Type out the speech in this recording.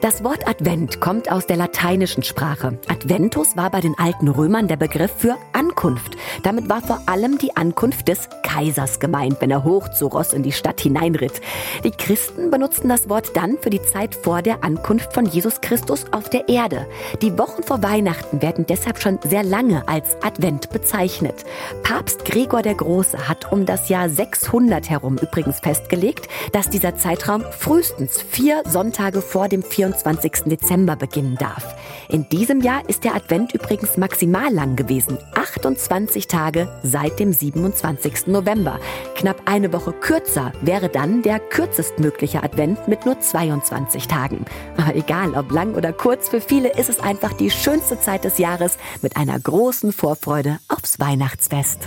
Das Wort Advent kommt aus der lateinischen Sprache. Adventus war bei den alten Römern der Begriff für Ankunft. Damit war vor allem die Ankunft des Kaisers gemeint, wenn er hoch zu Ross in die Stadt hineinritt. Die Christen benutzten das Wort dann für die Zeit vor der Ankunft von Jesus Christus auf der Erde. Die Wochen vor Weihnachten werden deshalb schon sehr lange als Advent bezeichnet. Papst Gregor der Große hat um das Jahr 600 herum übrigens festgelegt, dass dieser Zeitraum frühestens vier Sonntage vor dem 24. Dezember beginnen darf. In diesem Jahr ist der Advent übrigens maximal lang gewesen. 28 Tage seit dem 27. November. Knapp eine Woche kürzer wäre dann der kürzestmögliche Advent mit nur 22 Tagen. Aber egal, ob lang oder kurz, für viele ist es einfach die schönste Zeit des Jahres mit einer großen Vorfreude aufs Weihnachtsfest.